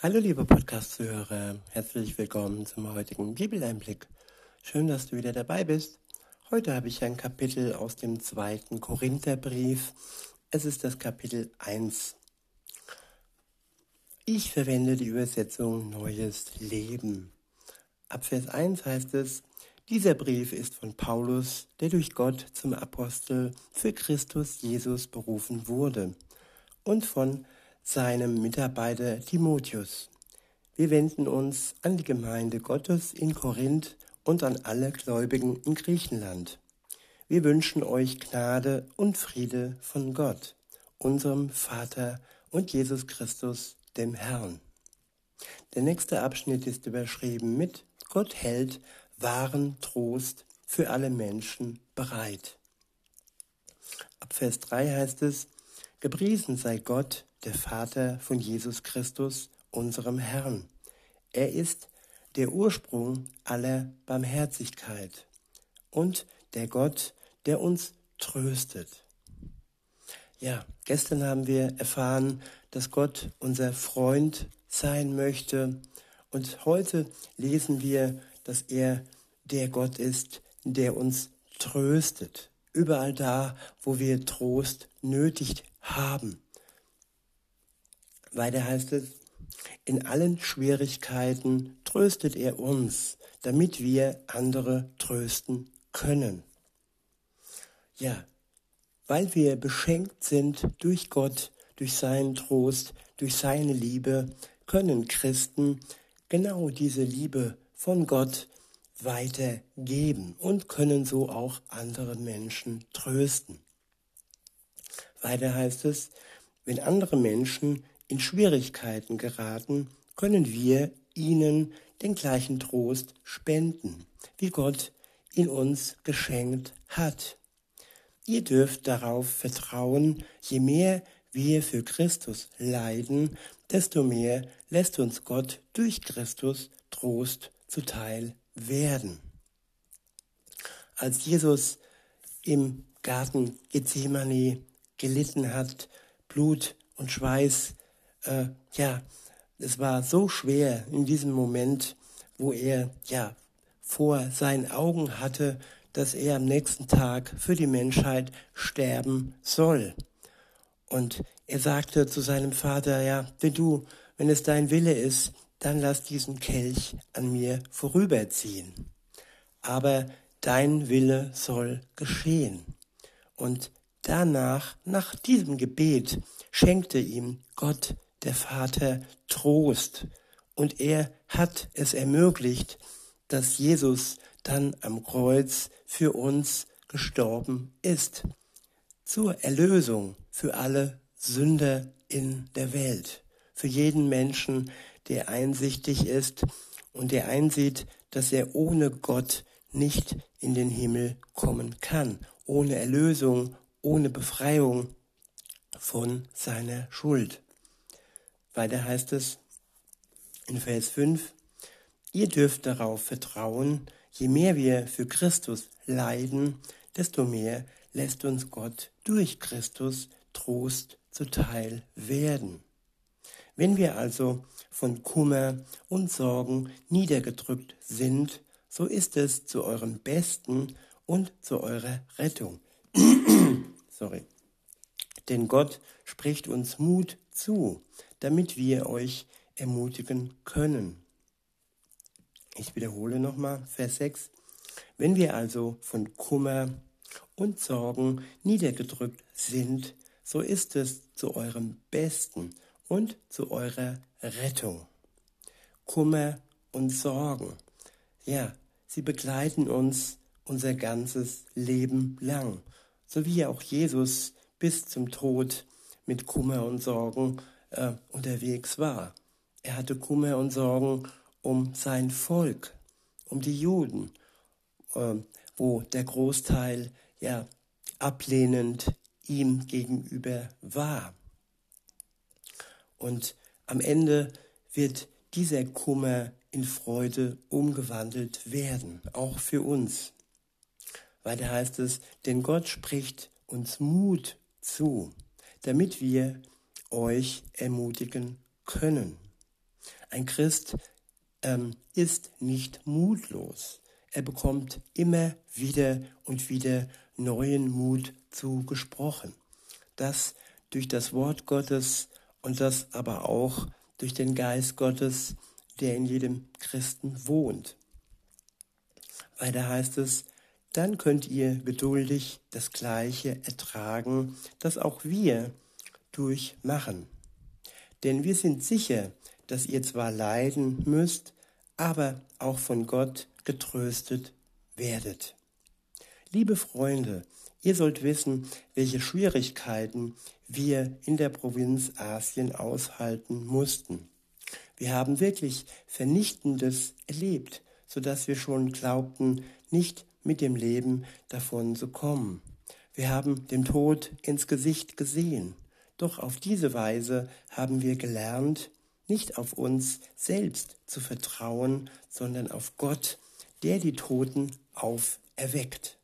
Hallo liebe Podcast-Zuhörer, herzlich willkommen zum heutigen Bibeleinblick. Schön, dass du wieder dabei bist. Heute habe ich ein Kapitel aus dem zweiten Korintherbrief. Es ist das Kapitel 1. Ich verwende die Übersetzung Neues Leben. Ab Vers 1 heißt es, dieser Brief ist von Paulus, der durch Gott zum Apostel für Christus Jesus berufen wurde, und von seinem Mitarbeiter Timotheus. Wir wenden uns an die Gemeinde Gottes in Korinth und an alle Gläubigen in Griechenland. Wir wünschen euch Gnade und Friede von Gott, unserem Vater und Jesus Christus, dem Herrn. Der nächste Abschnitt ist überschrieben mit Gott hält wahren Trost für alle Menschen bereit. Ab Vers 3 heißt es, Gepriesen sei Gott, der Vater von Jesus Christus, unserem Herrn. Er ist der Ursprung aller Barmherzigkeit und der Gott, der uns tröstet. Ja, gestern haben wir erfahren, dass Gott unser Freund sein möchte und heute lesen wir, dass er der Gott ist, der uns tröstet. Überall da, wo wir Trost nötig haben. Weiter heißt es, in allen Schwierigkeiten tröstet er uns, damit wir andere trösten können. Ja, weil wir beschenkt sind durch Gott, durch seinen Trost, durch seine Liebe, können Christen genau diese Liebe von Gott weitergeben und können so auch andere Menschen trösten. Weiter heißt es, wenn andere Menschen in Schwierigkeiten geraten, können wir ihnen den gleichen Trost spenden, wie Gott ihn uns geschenkt hat. Ihr dürft darauf vertrauen, je mehr wir für Christus leiden, desto mehr lässt uns Gott durch Christus Trost zuteil werden. Als Jesus im Garten Gethsemane gelitten hat, Blut und Schweiß äh, ja, es war so schwer in diesem Moment, wo er ja vor seinen Augen hatte, dass er am nächsten Tag für die Menschheit sterben soll. Und er sagte zu seinem Vater, ja, wenn du, wenn es dein Wille ist, dann lass diesen Kelch an mir vorüberziehen. Aber dein Wille soll geschehen. Und danach, nach diesem Gebet, schenkte ihm Gott der Vater Trost und er hat es ermöglicht, dass Jesus dann am Kreuz für uns gestorben ist. Zur Erlösung für alle Sünder in der Welt. Für jeden Menschen, der einsichtig ist und der einsieht, dass er ohne Gott nicht in den Himmel kommen kann. Ohne Erlösung, ohne Befreiung von seiner Schuld. Weiter heißt es in Vers 5, ihr dürft darauf vertrauen, je mehr wir für Christus leiden, desto mehr lässt uns Gott durch Christus Trost zuteil werden. Wenn wir also von Kummer und Sorgen niedergedrückt sind, so ist es zu eurem Besten und zu eurer Rettung. Sorry. Denn Gott spricht uns Mut zu, damit wir euch ermutigen können. Ich wiederhole nochmal Vers 6. Wenn wir also von Kummer und Sorgen niedergedrückt sind, so ist es zu eurem Besten und zu eurer Rettung. Kummer und Sorgen, ja, sie begleiten uns unser ganzes Leben lang, so wie auch Jesus bis zum Tod mit Kummer und Sorgen äh, unterwegs war. Er hatte Kummer und Sorgen um sein Volk, um die Juden, äh, wo der Großteil ja ablehnend ihm gegenüber war. Und am Ende wird dieser Kummer in Freude umgewandelt werden, auch für uns. Weiter heißt es, denn Gott spricht uns Mut zu, damit wir euch ermutigen können. Ein Christ ähm, ist nicht mutlos. Er bekommt immer wieder und wieder neuen Mut zugesprochen. Das durch das Wort Gottes und das aber auch durch den Geist Gottes, der in jedem Christen wohnt. Weiter heißt es, dann könnt ihr geduldig das Gleiche ertragen, das auch wir durchmachen. Denn wir sind sicher, dass ihr zwar leiden müsst, aber auch von Gott getröstet werdet. Liebe Freunde, ihr sollt wissen, welche Schwierigkeiten wir in der Provinz Asien aushalten mussten. Wir haben wirklich Vernichtendes erlebt, so dass wir schon glaubten, nicht mit dem Leben davon zu kommen. Wir haben dem Tod ins Gesicht gesehen. Doch auf diese Weise haben wir gelernt, nicht auf uns selbst zu vertrauen, sondern auf Gott, der die Toten auferweckt.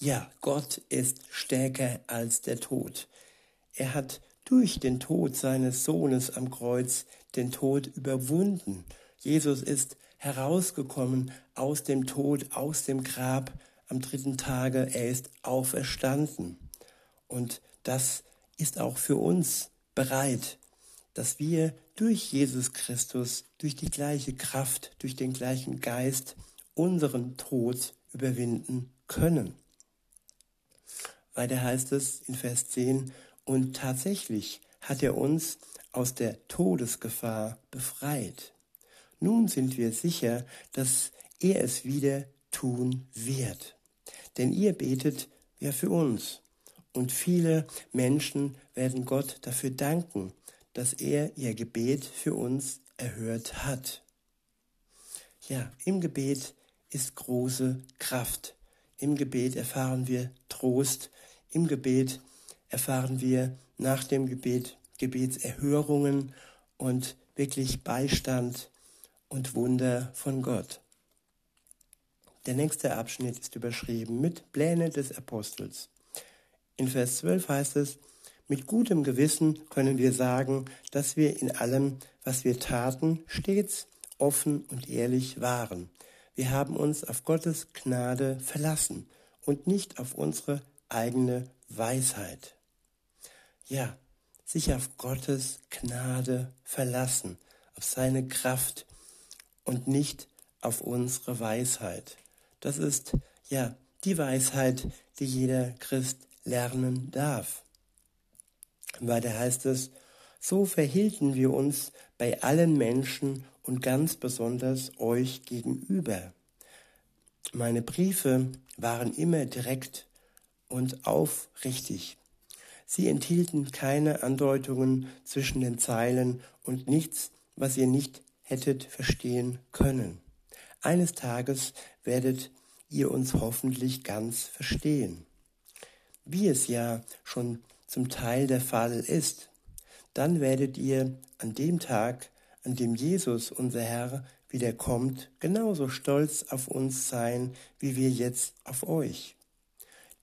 Ja, Gott ist stärker als der Tod. Er hat durch den Tod seines Sohnes am Kreuz den Tod überwunden. Jesus ist herausgekommen aus dem Tod, aus dem Grab am dritten Tage. Er ist auferstanden. Und das ist auch für uns bereit, dass wir durch Jesus Christus, durch die gleiche Kraft, durch den gleichen Geist unseren Tod überwinden können. Weiter heißt es in Vers 10, und tatsächlich hat er uns aus der Todesgefahr befreit. Nun sind wir sicher, dass er es wieder tun wird. Denn ihr betet ja für uns. Und viele Menschen werden Gott dafür danken, dass er ihr Gebet für uns erhört hat. Ja, im Gebet ist große Kraft. Im Gebet erfahren wir Trost. Im Gebet erfahren wir nach dem Gebet Gebetserhörungen und wirklich Beistand und Wunder von Gott. Der nächste Abschnitt ist überschrieben mit Pläne des Apostels. In Vers 12 heißt es, mit gutem Gewissen können wir sagen, dass wir in allem, was wir taten, stets offen und ehrlich waren. Wir haben uns auf Gottes Gnade verlassen und nicht auf unsere eigene Weisheit. Ja, sich auf Gottes Gnade verlassen, auf seine Kraft und nicht auf unsere Weisheit. Das ist ja die Weisheit, die jeder Christ lernen darf. Weiter heißt es, so verhielten wir uns bei allen Menschen und ganz besonders euch gegenüber. Meine Briefe waren immer direkt und aufrichtig. Sie enthielten keine Andeutungen zwischen den Zeilen und nichts, was ihr nicht hättet verstehen können. Eines Tages werdet ihr uns hoffentlich ganz verstehen. Wie es ja schon zum Teil der Fall ist, dann werdet ihr an dem Tag, an dem Jesus, unser Herr, wieder kommt, genauso stolz auf uns sein, wie wir jetzt auf euch.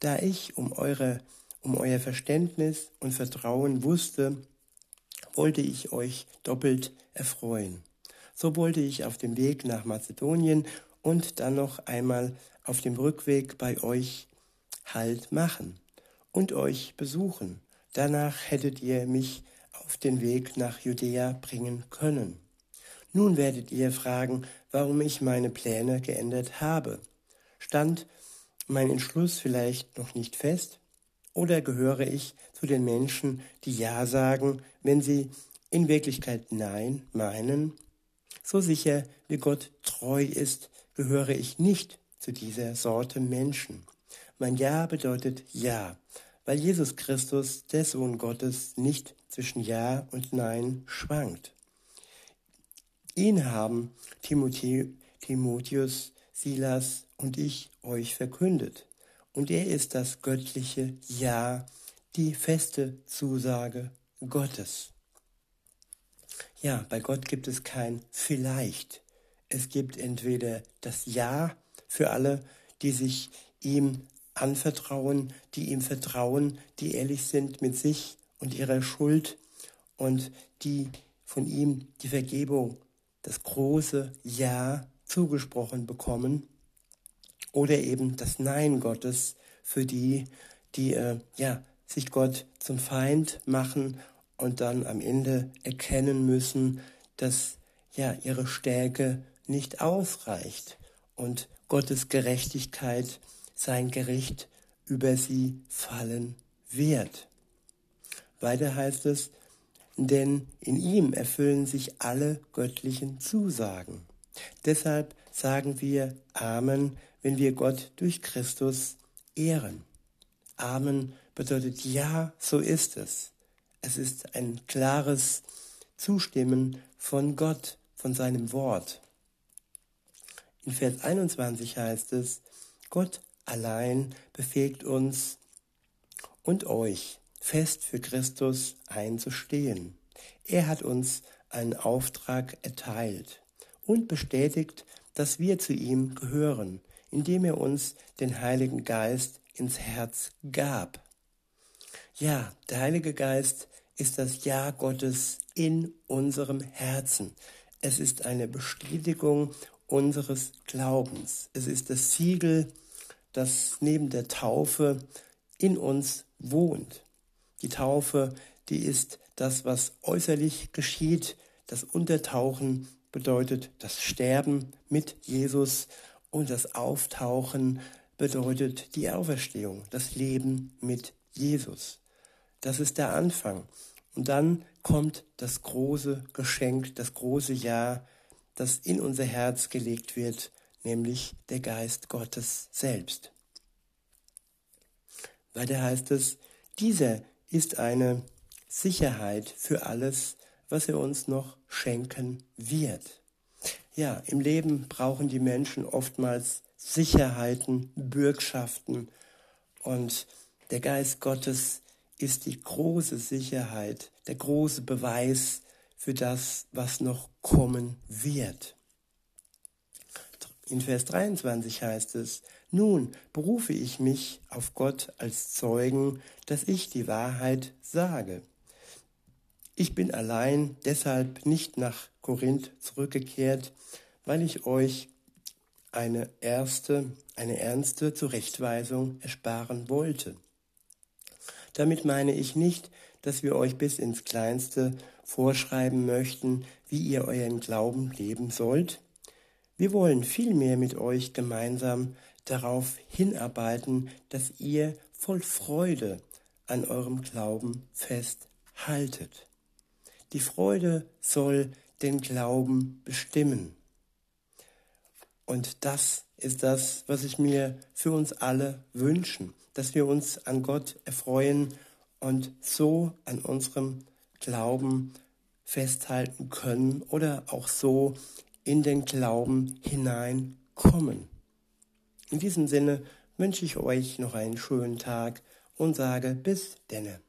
Da ich um, eure, um euer Verständnis und Vertrauen wusste, wollte ich euch doppelt erfreuen. So wollte ich auf dem Weg nach Mazedonien und dann noch einmal auf dem Rückweg bei euch Halt machen und euch besuchen. Danach hättet ihr mich auf den Weg nach Judäa bringen können. Nun werdet ihr fragen, warum ich meine Pläne geändert habe. Stand mein Entschluss vielleicht noch nicht fest? Oder gehöre ich zu den Menschen, die Ja sagen, wenn sie in Wirklichkeit Nein meinen? So sicher wie Gott treu ist, gehöre ich nicht zu dieser Sorte Menschen. Mein Ja bedeutet Ja, weil Jesus Christus, der Sohn Gottes, nicht zwischen Ja und Nein schwankt. Ihn haben Timotheus, Silas und ich euch verkündet. Und er ist das göttliche Ja, die feste Zusage Gottes. Ja, bei Gott gibt es kein vielleicht. Es gibt entweder das Ja für alle, die sich ihm anvertrauen, die ihm vertrauen, die ehrlich sind mit sich und ihrer Schuld und die von ihm die Vergebung, das große Ja zugesprochen bekommen oder eben das Nein Gottes für die, die äh, ja, sich Gott zum Feind machen und dann am Ende erkennen müssen, dass ja ihre Stärke nicht ausreicht und Gottes Gerechtigkeit, sein Gericht über sie fallen wird. Weiter heißt es, denn in ihm erfüllen sich alle göttlichen Zusagen. Deshalb sagen wir Amen, wenn wir Gott durch Christus ehren. Amen bedeutet ja, so ist es. Es ist ein klares Zustimmen von Gott, von seinem Wort. In Vers 21 heißt es, Gott allein befähigt uns und euch fest für Christus einzustehen. Er hat uns einen Auftrag erteilt und bestätigt, dass wir zu ihm gehören, indem er uns den Heiligen Geist ins Herz gab. Ja, der Heilige Geist ist das Ja Gottes in unserem Herzen. Es ist eine Bestätigung unseres Glaubens. Es ist das Siegel, das neben der Taufe in uns wohnt. Die Taufe, die ist das, was äußerlich geschieht. Das Untertauchen bedeutet das Sterben mit Jesus und das Auftauchen bedeutet die Auferstehung, das Leben mit Jesus. Das ist der Anfang. Und dann kommt das große Geschenk, das große Ja, das in unser Herz gelegt wird, nämlich der Geist Gottes selbst. Weiter heißt es, dieser ist eine Sicherheit für alles, was er uns noch schenken wird. Ja, im Leben brauchen die Menschen oftmals Sicherheiten, Bürgschaften und der Geist Gottes ist die große Sicherheit, der große Beweis für das, was noch kommen wird. In Vers 23 heißt es, nun berufe ich mich auf Gott als Zeugen, dass ich die Wahrheit sage. Ich bin allein deshalb nicht nach Korinth zurückgekehrt, weil ich euch eine erste, eine ernste Zurechtweisung ersparen wollte. Damit meine ich nicht, dass wir euch bis ins Kleinste vorschreiben möchten, wie ihr euren Glauben leben sollt. Wir wollen vielmehr mit euch gemeinsam darauf hinarbeiten, dass ihr voll Freude an eurem Glauben festhaltet. Die Freude soll den Glauben bestimmen. Und das ist das, was ich mir für uns alle wünschen, dass wir uns an Gott erfreuen und so an unserem Glauben festhalten können oder auch so in den Glauben hineinkommen. In diesem Sinne wünsche ich euch noch einen schönen Tag und sage bis denne.